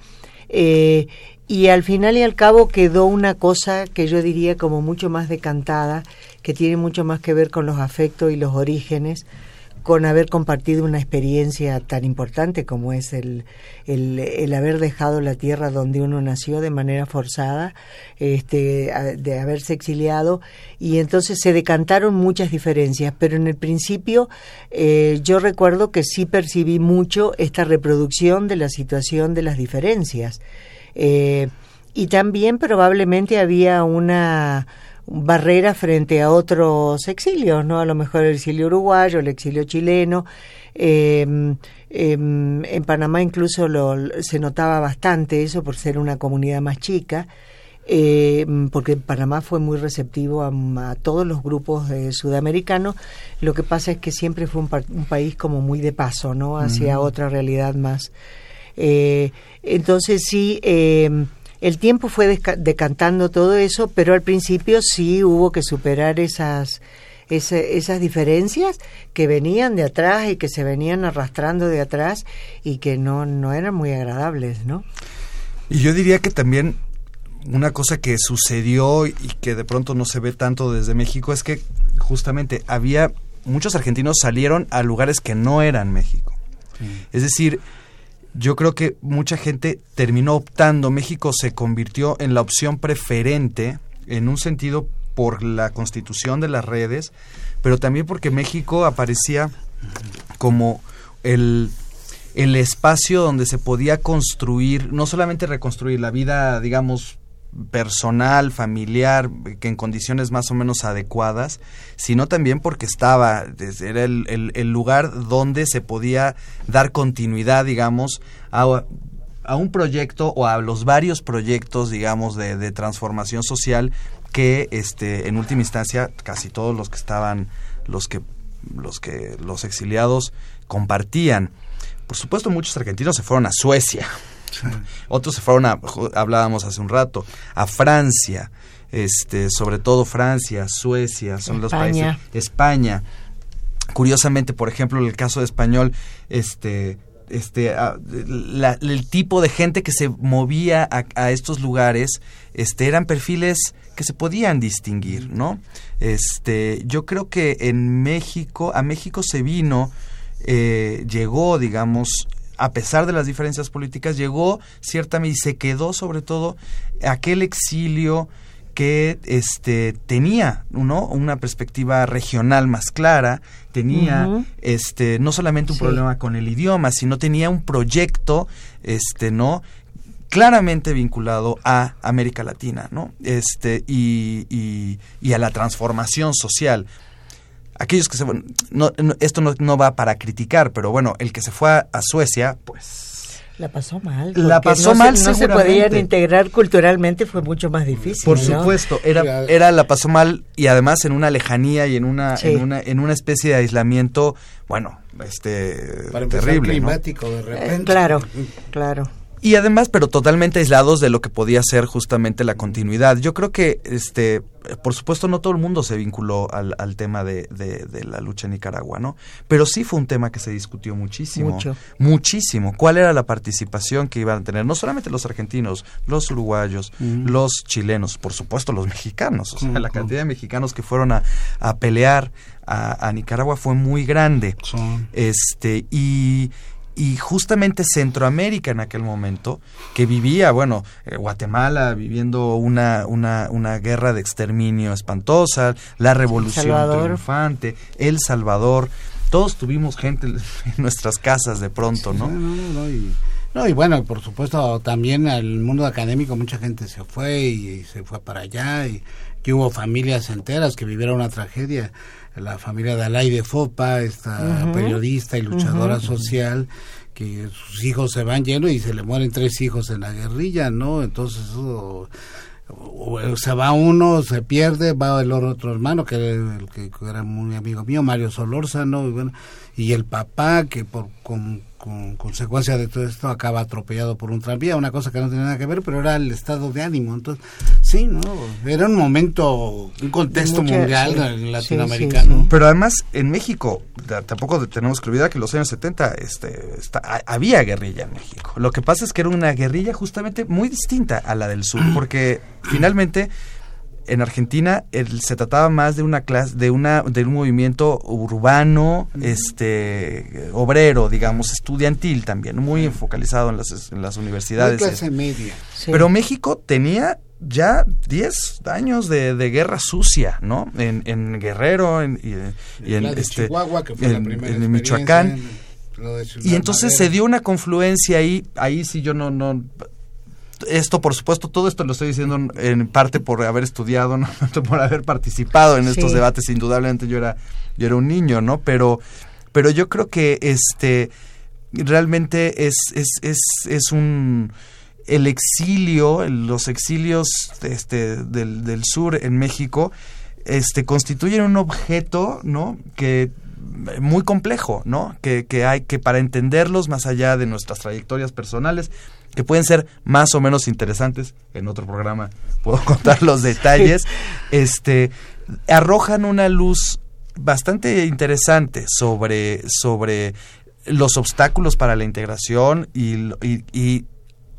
Eh, y al final y al cabo quedó una cosa que yo diría como mucho más decantada, que tiene mucho más que ver con los afectos y los orígenes, con haber compartido una experiencia tan importante como es el, el, haber dejado la tierra donde uno nació de manera forzada, este, de haberse exiliado, y entonces se decantaron muchas diferencias, pero en el principio eh, yo recuerdo que sí percibí mucho esta reproducción de la situación de las diferencias. Eh, y también probablemente había una barrera frente a otros exilios, ¿no? A lo mejor el exilio uruguayo, el exilio chileno. Em, em, en Panamá incluso lo, se notaba bastante eso por ser una comunidad más chica. Eh, porque Panamá fue muy receptivo a, todos los grupos sudamericanos. Lo que pasa es que siempre fue un, país como muy de paso, ¿no? Hacia otra realidad más. Eh, entonces sí, eh, el tiempo fue decantando todo eso, pero al principio sí hubo que superar esas, esas diferencias que venían de atrás y que se venían arrastrando de atrás y que no, no eran muy agradables, ¿no? Y yo diría que también una cosa que sucedió y que de pronto no se ve tanto desde México es que justamente había muchos argentinos salieron a lugares que no eran México. Es decir, yo creo que mucha gente terminó optando, México se convirtió en la opción preferente en un sentido por la constitución de las redes, pero también porque México aparecía como el, el espacio donde se podía construir, no solamente reconstruir la vida, digamos, personal, familiar, que en condiciones más o menos adecuadas, sino también porque estaba, era el, el, lugar donde se podía dar continuidad, digamos, a, a, un proyecto o a los varios proyectos, digamos, de, de transformación social que, este, en última instancia, casi todos los que estaban, los que, los que los exiliados compartían. Por supuesto, muchos argentinos se fueron a Suecia, Otros se fueron a, hablábamos hace un rato, a Francia, este, sobre todo Francia, Suecia, son los países, España. Curiosamente, por ejemplo, en el caso de español, este, este, el tipo de gente que se movía a, estos lugares, este, eran perfiles que se podían distinguir, ¿no? Este, yo creo que en México, a México se vino, eh, llegó, digamos, a pesar de las diferencias políticas, llegó ciertamente y se quedó sobre todo aquel exilio que este tenía ¿no? una perspectiva regional más clara, tenía este no solamente un problema con el idioma, sino tenía un proyecto este no claramente vinculado a América Latina, ¿no? Este, y, y, y a la transformación social aquellos que se no, esto no, va para criticar, pero bueno, el que se fue a, Suecia, pues la pasó mal. La pasó mal, se, no se podían integrar culturalmente, fue mucho más difícil. Por supuesto, era, era la pasó mal y además en una lejanía y en una, en una, en una especie de aislamiento, bueno, este Para terrible. climático de repente. claro, claro. Y además, pero totalmente aislados de lo que podía ser justamente la continuidad. Yo creo que, este, por supuesto, no todo el mundo se vinculó al, al tema de, de, la lucha en Nicaragua, ¿no? Pero sí fue un tema que se discutió muchísimo. Mucho. Muchísimo. ¿Cuál era la participación que iban a tener? No solamente los argentinos, los uruguayos, los chilenos, por supuesto los mexicanos. O sea, la cantidad de mexicanos que fueron a, a pelear a, a, Nicaragua fue muy grande. Este, y y justamente Centroamérica en aquel momento, que vivía, bueno, eh, Guatemala viviendo una, una, una guerra de exterminio espantosa, la revolución triunfante, El Salvador, todos tuvimos gente en nuestras casas de pronto, ¿no? no, no, no y, no, y bueno, por supuesto, también al mundo académico mucha gente se fue y, se fue para allá y hubo familias enteras que vivieron una tragedia la familia de Alay de Fopa, esta periodista y luchadora social, que sus hijos se van llenos y se le mueren tres hijos en la guerrilla, ¿no? Entonces se va uno, se pierde, va el otro hermano, que, el, que, era muy amigo mío, Mario Solórzano, y, bueno, y el papá, que por con con consecuencia de todo esto acaba atropellado por un tranvía, una cosa que no tenía nada que ver, pero era el estado de ánimo. Entonces, sí, ¿no? Era un momento, un contexto mundial latinoamericano. pero además, en México, tampoco tenemos que olvidar que en los años 70 este, había guerrilla en México. Lo que pasa es que era una guerrilla justamente muy distinta a la del sur, porque finalmente en Argentina se trataba más de una clase de una de un movimiento urbano este obrero digamos estudiantil también muy focalizado en las, en las universidades clase media. Pero México tenía ya 10 años de, guerra sucia, ¿no? En, Guerrero en, y, en, este, en, Michoacán. y entonces se dio una confluencia ahí, ahí sí yo no, no esto, por supuesto, todo esto lo estoy diciendo en parte por haber estudiado, ¿no? por haber participado en estos debates. Indudablemente yo era, yo era un niño, ¿no? Pero, pero yo creo que este realmente es, es, es, es un el exilio, los exilios este, del, del sur en México, este, constituyen un objeto, ¿no? Que muy complejo, ¿no? Que, que hay que para entenderlos más allá de nuestras trayectorias personales, que pueden ser más o menos interesantes. En otro programa puedo contar los detalles. Este arrojan una luz bastante interesante sobre, sobre los obstáculos para la integración y, y,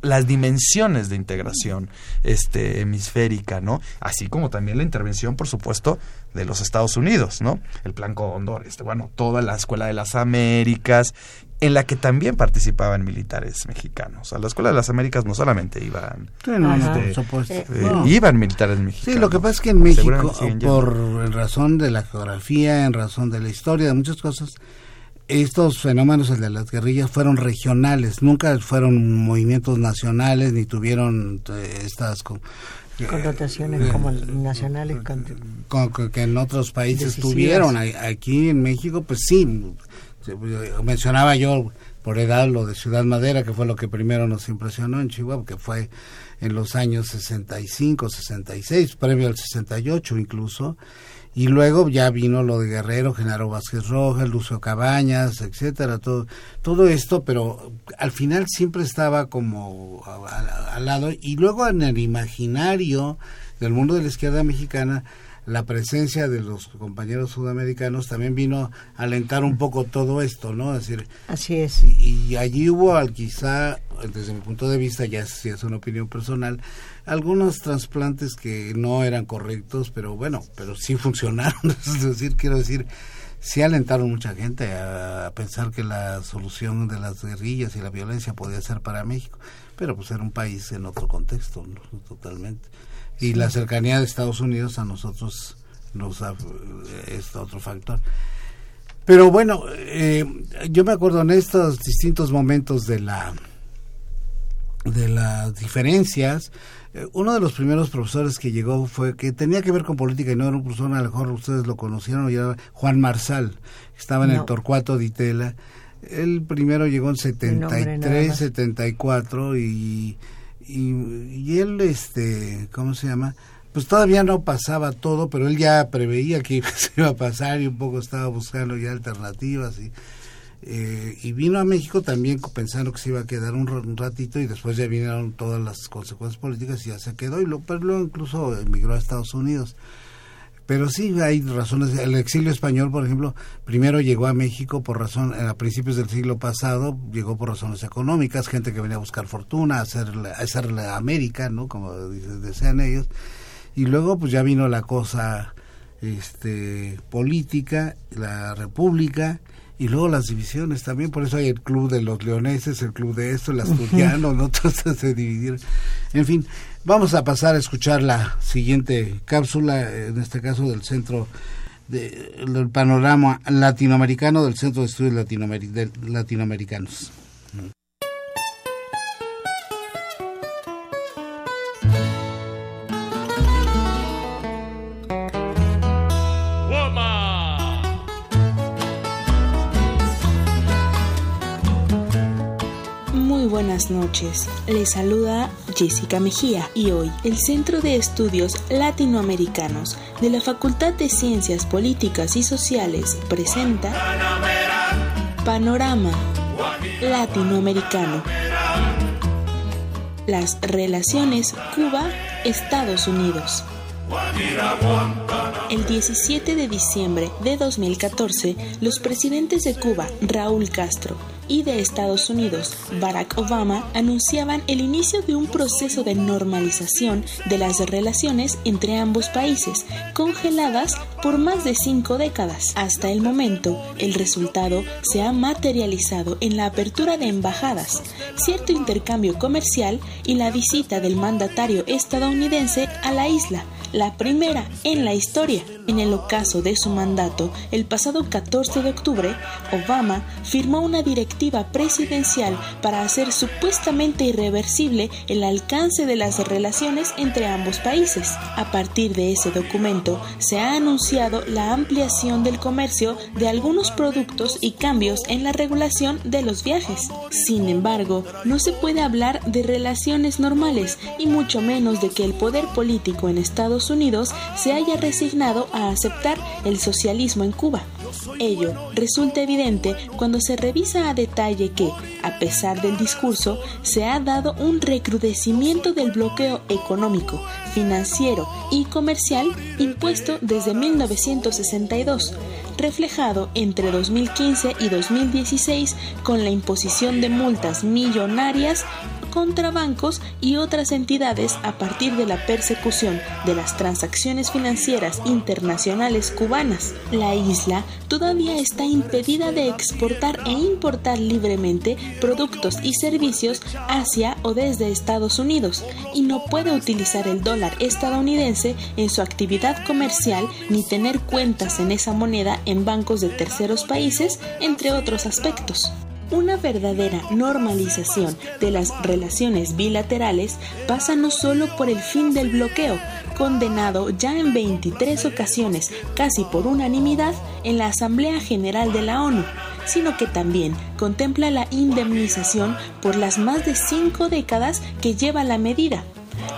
las dimensiones de integración este hemisférica, ¿no? Así como también la intervención, por supuesto, de los Estados Unidos, ¿no? El Plan Cóndor, este, bueno, toda la Escuela de las Américas en la que también participaban militares mexicanos. A la Escuela de las Américas no solamente iban, este, eh, iban militares mexicanos. Sí, lo que pasa es que en México, por razón de la geografía, en razón de la historia, de muchas cosas, estos fenómenos, el de las guerrillas, fueron regionales, nunca fueron movimientos nacionales, ni tuvieron eh, estas... Eh, connotaciones como nacionales que en otros países tuvieron aquí en México pues sí mencionaba yo por edad lo de Ciudad Madera, que fue lo que primero nos impresionó en Chihuahua, que fue en los años 65, 66, previo al 68 incluso, y luego ya vino lo de Guerrero, Genaro Vázquez Rojas, Lucio Cabañas, etcétera, todo, todo esto, pero al final siempre estaba como al lado, y luego en el imaginario del mundo de la izquierda mexicana, la presencia de los compañeros sudamericanos también vino a alentar un poco todo esto, ¿no? Es decir, Así es. Y, allí hubo, al, quizá, desde mi punto de vista, ya si es una opinión personal, algunos trasplantes que no eran correctos, pero bueno, pero sí funcionaron. es decir, quiero decir, sí alentaron mucha gente a, a pensar que la solución de las guerrillas y la violencia podía ser para México, pero pues era un país en otro contexto, ¿no? totalmente y la cercanía de Estados Unidos a nosotros nos da este otro factor. Pero bueno, eh, yo me acuerdo en estos distintos momentos de la de las diferencias, eh, uno de los primeros profesores que llegó fue que tenía que ver con política y no era un profesor, a lo mejor ustedes lo conocieron, era Juan Marsal, estaba en el Torcuato de Itela. Él primero llegó en 73, 74 y y, él, este, ¿cómo se llama? Pues todavía no pasaba todo, pero él ya preveía que se iba a pasar y un poco estaba buscando ya alternativas y, Eh, y vino a México también pensando que se iba a quedar un, ratito y después ya vinieron todas las consecuencias políticas y ya se quedó y lo, pero luego incluso emigró a Estados Unidos. Pero sí hay razones. El exilio español, por ejemplo, primero llegó a México por razón, a principios del siglo pasado, llegó por razones económicas, gente que venía a buscar fortuna, a hacer, a hacer la América, ¿no? Como desean ellos. Y luego, pues ya vino la cosa este, política, la república, y luego las divisiones también, por eso hay el club de los leoneses, el club de esto, el asturiano, ¿no? Todos se dividieron. En fin, vamos a pasar a escuchar la siguiente cápsula, en este caso del centro del panorama latinoamericano, del Centro de Estudios Latinoamericanos. Buenas noches. Les saluda Jessica Mejía y hoy el Centro de Estudios Latinoamericanos de la Facultad de Ciencias Políticas y Sociales presenta Panorama Latinoamericano. Las relaciones Cuba-Estados Unidos. El 17 de diciembre de 2014, los presidentes de Cuba, Raúl Castro, y de Estados Unidos, Barack Obama, anunciaban el inicio de un proceso de normalización de las relaciones entre ambos países, congeladas por más de cinco décadas. Hasta el momento, el resultado se ha materializado en la apertura de embajadas, cierto intercambio comercial y la visita del mandatario estadounidense a la isla, la primera en la historia. En el ocaso de su mandato, el pasado 14 de octubre, Obama firmó una directiva presidencial para hacer supuestamente irreversible el alcance de las relaciones entre ambos países. A partir de ese documento, se ha anunciado la ampliación del comercio de algunos productos y cambios en la regulación de los viajes. Sin embargo, no se puede hablar de relaciones normales y mucho menos de que el poder político en Estados Unidos se haya resignado a aceptar el socialismo en Cuba. Ello resulta evidente cuando se revisa a detalle que, a pesar del discurso, se ha dado un recrudecimiento del bloqueo económico, financiero y comercial impuesto desde 1962, reflejado entre 2015 y 2016 con la imposición de multas millonarias contra bancos y otras entidades a partir de la persecución de las transacciones financieras internacionales cubanas. La isla todavía está impedida de exportar e importar libremente productos y servicios hacia o desde Estados Unidos y no puede utilizar el dólar estadounidense en su actividad comercial ni tener cuentas en esa moneda en bancos de terceros países, entre otros aspectos. Una verdadera normalización de las relaciones bilaterales pasa no solo por el fin del bloqueo, condenado ya en 23 ocasiones, casi por unanimidad, en la Asamblea General de la ONU, sino que también contempla la indemnización por las más de cinco décadas que lleva la medida,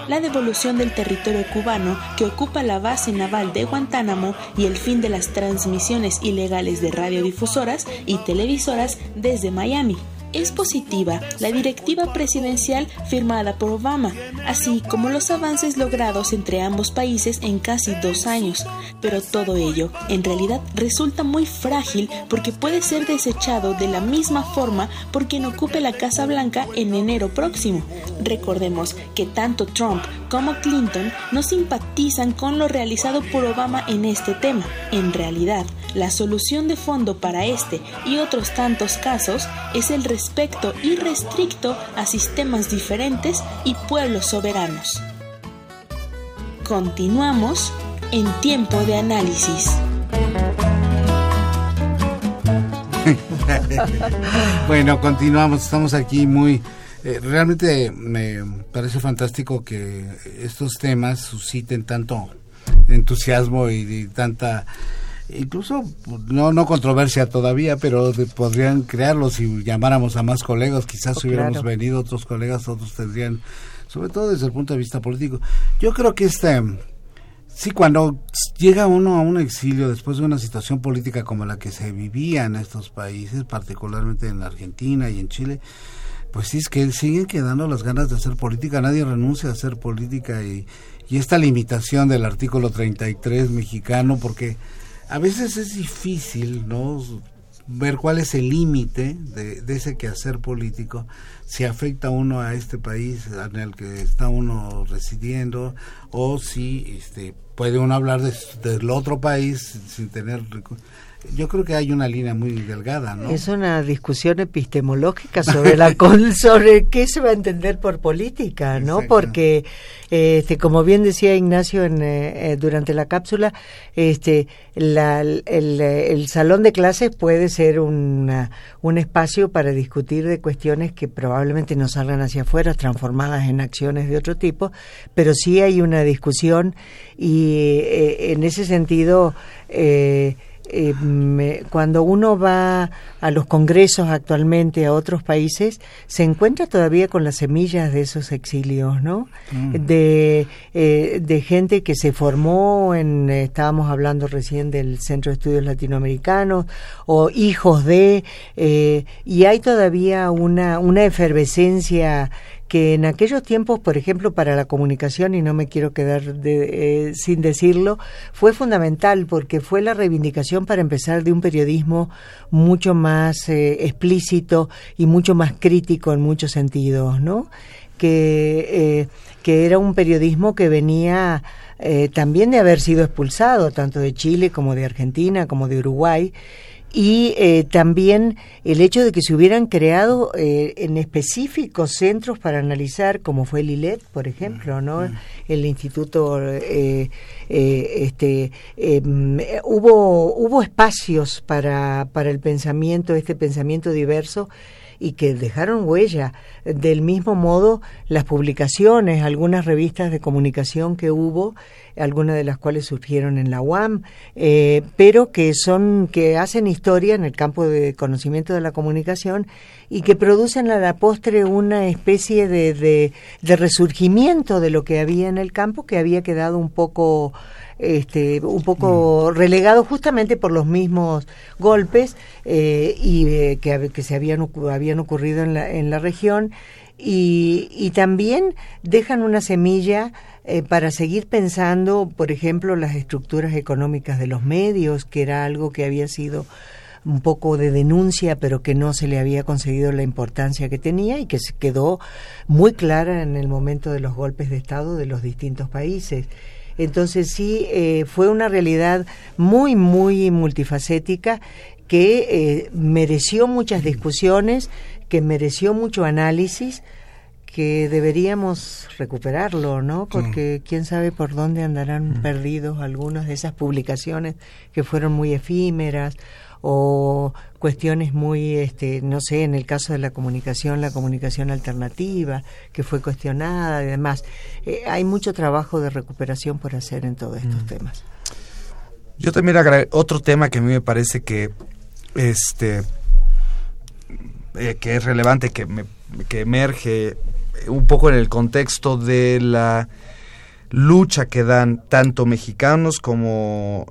la devolución del territorio cubano que ocupa la base naval de Guantánamo y el fin de las transmisiones ilegales de radiodifusoras y televisoras desde Miami es positiva la directiva presidencial firmada por Obama, así como los avances logrados entre ambos países en casi dos años. Pero todo ello, en realidad, resulta muy frágil porque puede ser desechado de la misma forma por quien ocupe la Casa Blanca en enero próximo. Recordemos que tanto Trump como Clinton no simpatizan con lo realizado por Obama en este tema. En realidad, la solución de fondo para este y otros tantos casos es el respeto irrestricto a sistemas diferentes y pueblos soberanos. Continuamos en tiempo de análisis. bueno, continuamos, estamos aquí muy... Eh, realmente me parece fantástico que estos temas susciten tanto entusiasmo y tanta incluso no no controversia todavía, pero podrían crearlo si llamáramos a más colegas, quizás oh, si hubiéramos venido otros colegas, otros tendrían, sobre todo desde el punto de vista político. Yo creo que este Sí, cuando llega uno a un exilio después de una situación política como la que se vivía en estos países, particularmente en la Argentina y en Chile, pues sí es que siguen quedando las ganas de hacer política, nadie renuncia a hacer política y, y esta limitación del artículo 33 mexicano, porque a veces es difícil, ¿no? ver cuál es el límite de, de, ese quehacer político, si afecta uno a este país en el que está uno residiendo, o si este, puede uno hablar de, del otro país sin tener yo creo que hay una línea muy delgada, ¿no? Es una discusión epistemológica sobre la sobre qué se va a entender por política, ¿no? Porque este como bien decía Ignacio en, eh, eh, durante la cápsula, este la, el, el, salón de clases puede ser una, un espacio para discutir de cuestiones que probablemente no salgan hacia afuera transformadas en acciones de otro tipo, pero sí hay una discusión y eh, en ese sentido eh, eh, cuando uno va a los congresos actualmente a otros países, se encuentra todavía con las semillas de esos exilios, ¿no? Mm. De, eh, de gente que se formó en, estábamos hablando recién del Centro de Estudios Latinoamericanos, o hijos de, eh, y hay todavía una, una efervescencia que en aquellos tiempos, por ejemplo, para la comunicación, y no me quiero quedar de, eh, sin decirlo, fue fundamental porque fue la reivindicación para empezar de un periodismo mucho más eh, explícito y mucho más crítico en muchos sentidos, ¿no? Que, eh, que era un periodismo que venía también de haber sido expulsado, tanto de Chile como de Argentina, como de Uruguay, y eh, también el hecho de que se hubieran creado eh, en específicos centros para analizar, como fue el ILET, por ejemplo, ¿no? El instituto, eh, este, em, hubo hubo espacios para para el pensamiento, este pensamiento diverso y que dejaron huella. Del mismo modo, las publicaciones, algunas revistas de comunicación que hubo, algunas de las cuales surgieron en la UAM, eh, pero que son, que hacen historia en el campo de conocimiento de la comunicación y que producen a la postre una especie de, de, de resurgimiento de lo que había en el campo que había quedado un poco este, un poco mm. relegado justamente por los mismos golpes eh, y eh, que, que, se habían, habían ocurrido en la, en la región y, y también dejan una semilla eh, para seguir pensando, por ejemplo, las estructuras económicas de los medios, que era algo que había sido un poco de denuncia, pero que no se le había conseguido la importancia que tenía y que se quedó muy clara en el momento de los golpes de Estado de los distintos países. Entonces sí, eh, fue una realidad muy, muy multifacética que eh, mereció muchas discusiones, que mereció mucho análisis, que deberíamos recuperarlo, ¿no? Porque quién sabe por dónde andarán perdidos algunas de esas publicaciones que fueron muy efímeras o cuestiones muy, este, no sé, en el caso de la comunicación, la comunicación alternativa, que fue cuestionada y demás. Eh, hay mucho trabajo de recuperación por hacer en todos estos mm. temas. Yo también otro tema que a mí me parece que, este, eh, que es relevante, que, me, que emerge un poco en el contexto de la lucha que dan tanto mexicanos como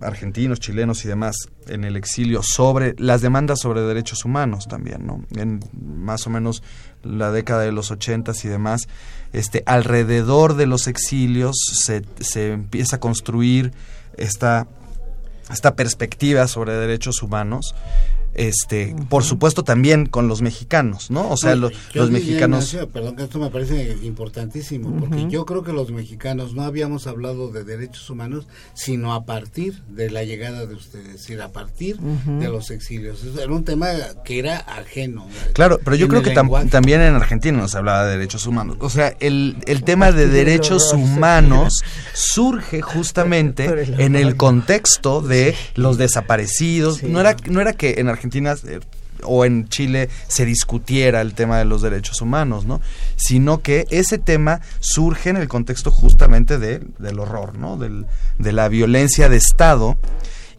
argentinos, chilenos y demás en el exilio sobre las demandas sobre derechos humanos también, ¿no? En más o menos la década de los ochentas y demás, este, alrededor de los exilios se, se empieza a construir esta, esta perspectiva sobre derechos humanos este por supuesto también con los mexicanos no o sea los mexicanos perdón que esto me parece importantísimo porque yo creo que los mexicanos no habíamos hablado de derechos humanos sino a partir de la llegada de ustedes es decir a partir de los exilios. Era un tema que era ajeno claro pero yo creo que también en Argentina nos hablaba de derechos humanos. O sea el, el tema de derechos humanos. surge justamente en el contexto de los desaparecidos. No era no era que en Argentina Argentina eh, o en Chile se discutiera el tema de los derechos humanos, ¿no? Sino que ese tema surge en el contexto justamente del horror, ¿no? Del, de la violencia de Estado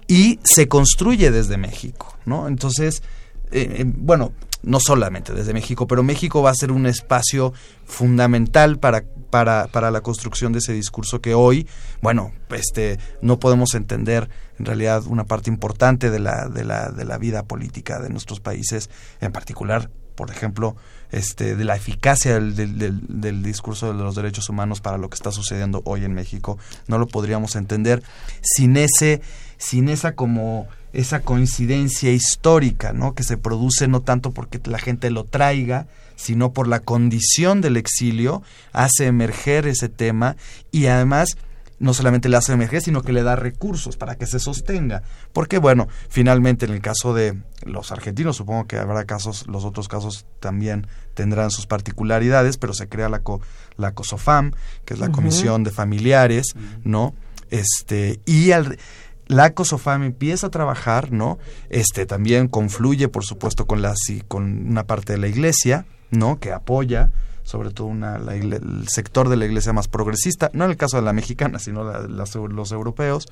y se construye desde México, ¿no? Entonces, eh, eh, bueno, no solamente desde México, pero México va a ser un espacio fundamental para, para, para la construcción de ese discurso que hoy, bueno, este, no podemos entender en realidad una parte importante de la, de la, de la vida política de nuestros países, en particular, por ejemplo, este, de la eficacia del, del, del, discurso de los derechos humanos para lo que está sucediendo hoy en México. No lo podríamos entender sin ese, sin esa como esa coincidencia histórica, ¿no? Que se produce no tanto porque la gente lo traiga, sino por la condición del exilio, hace emerger ese tema y además no solamente le hace emerger, sino que le da recursos para que se sostenga. Porque, bueno, finalmente en el caso de los argentinos, supongo que habrá casos, los otros casos también tendrán sus particularidades, pero se crea la, la COSOFAM, que es la Comisión de Familiares, ¿no? Este, y al, la COSOFAM empieza a trabajar, ¿no? Este también confluye, por supuesto, con la con una parte de la iglesia, ¿no? Que apoya sobre todo una, el sector de la iglesia más progresista, no en el caso de la mexicana, sino los europeos,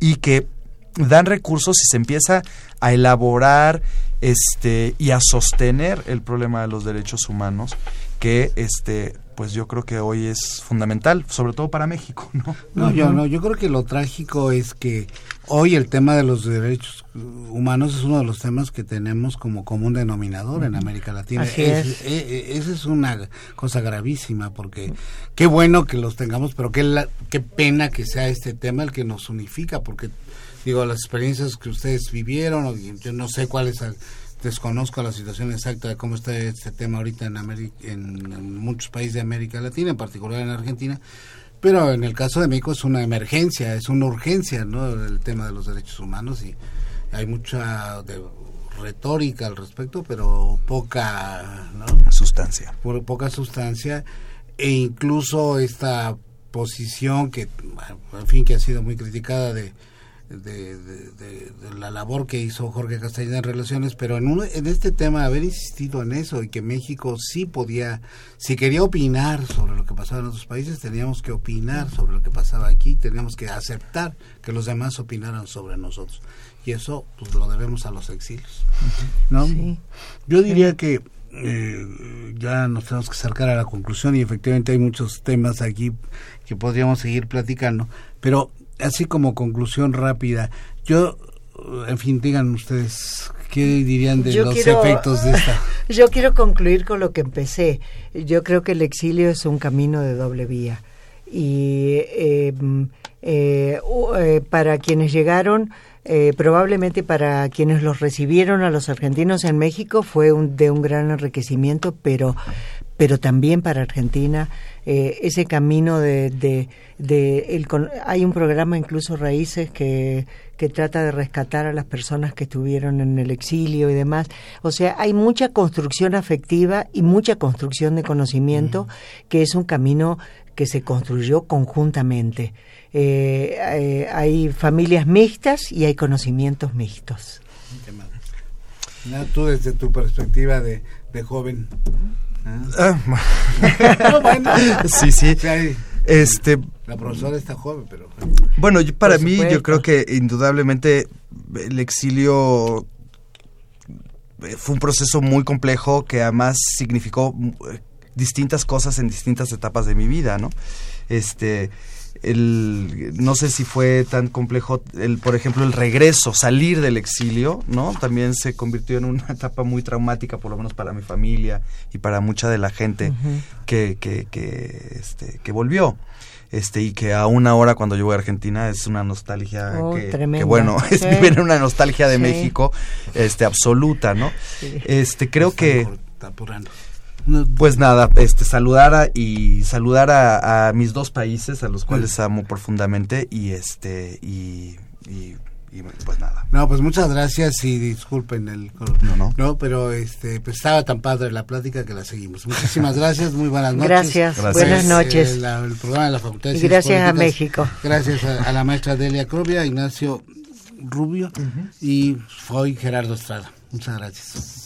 y que dan recursos y se empieza a elaborar este y a sostener el problema de los derechos humanos que este pues yo creo que hoy es fundamental, sobre todo para México, ¿no? No, yo no, yo creo que lo trágico es que hoy el tema de los derechos humanos es uno de los temas que tenemos como común denominador en América Latina. Así es. E, e, esa es una cosa gravísima porque qué bueno que los tengamos, pero qué, la, qué pena que sea este tema el que nos unifica, porque digo, las experiencias que ustedes vivieron, yo no sé cuáles desconozco la situación exacta de cómo está este tema ahorita en, en, muchos países de América Latina, en particular en Argentina, pero en el caso de México es una emergencia, es una urgencia, ¿no? El tema de los derechos humanos y hay mucha retórica al respecto, pero poca sustancia. Poca sustancia e incluso esta posición que, en fin, que ha sido muy criticada de de, de, la labor que hizo Jorge Castellana en relaciones, pero en, en este tema haber insistido en eso y que México sí podía, si quería opinar sobre lo que pasaba en otros países, teníamos que opinar sobre lo que pasaba aquí, teníamos que aceptar que los demás opinaran sobre nosotros. Y eso pues lo debemos a los exilios. ¿no? Yo diría que eh, ya nos tenemos que acercar a la conclusión y efectivamente hay muchos temas aquí que podríamos seguir platicando, pero así como conclusión rápida, yo, en fin, digan ustedes, ¿qué dirían de los efectos de esta? Yo quiero concluir con lo que empecé. Yo creo que el exilio es un camino de doble vía. Y em, eh, eh, para quienes llegaron, eh, probablemente para quienes los recibieron a los argentinos en México fue un, de un gran enriquecimiento, pero, pero también para Argentina eh, ese camino de, de, el, hay un programa incluso Raíces que, que trata de rescatar a las personas que estuvieron en el exilio y demás. O sea, hay mucha construcción afectiva y mucha construcción de conocimiento que es un camino que se construyó conjuntamente. Eh, eh, hay familias mixtas y hay conocimientos mixtos. Tú desde tu perspectiva de, de joven, Ah, sí, sí. Este, la profesora está joven, pero... Bueno, para mí yo creo que indudablemente el exilio eh, fue un proceso muy complejo que además significó eh, distintas cosas en distintas etapas de mi vida, ¿no? Este, el, no sé si fue tan complejo, el, por ejemplo, el regreso, salir del exilio, ¿no? También se convirtió en una etapa muy traumática, por lo menos para mi familia y para mucha de la gente que, que, que, este, que volvió. Este, y que aún ahora cuando yo voy a Argentina es una nostalgia oh, que, bueno, es vivir una nostalgia de México este absoluta, ¿no? Este, creo que pues nada, este saludar a, y saludar a, mis dos países a los cuales amo profundamente y este y, pues nada. No, pues muchas gracias y disculpen el no, no. no pero este pues estaba tan padre la plática que la seguimos. Muchísimas gracias, muy buenas noches. Gracias, buenas noches. el programa de la Facultad de y gracias a México. Gracias a, la maestra Delia Crubia, Ignacio Rubio y hoy Gerardo Estrada. Muchas gracias.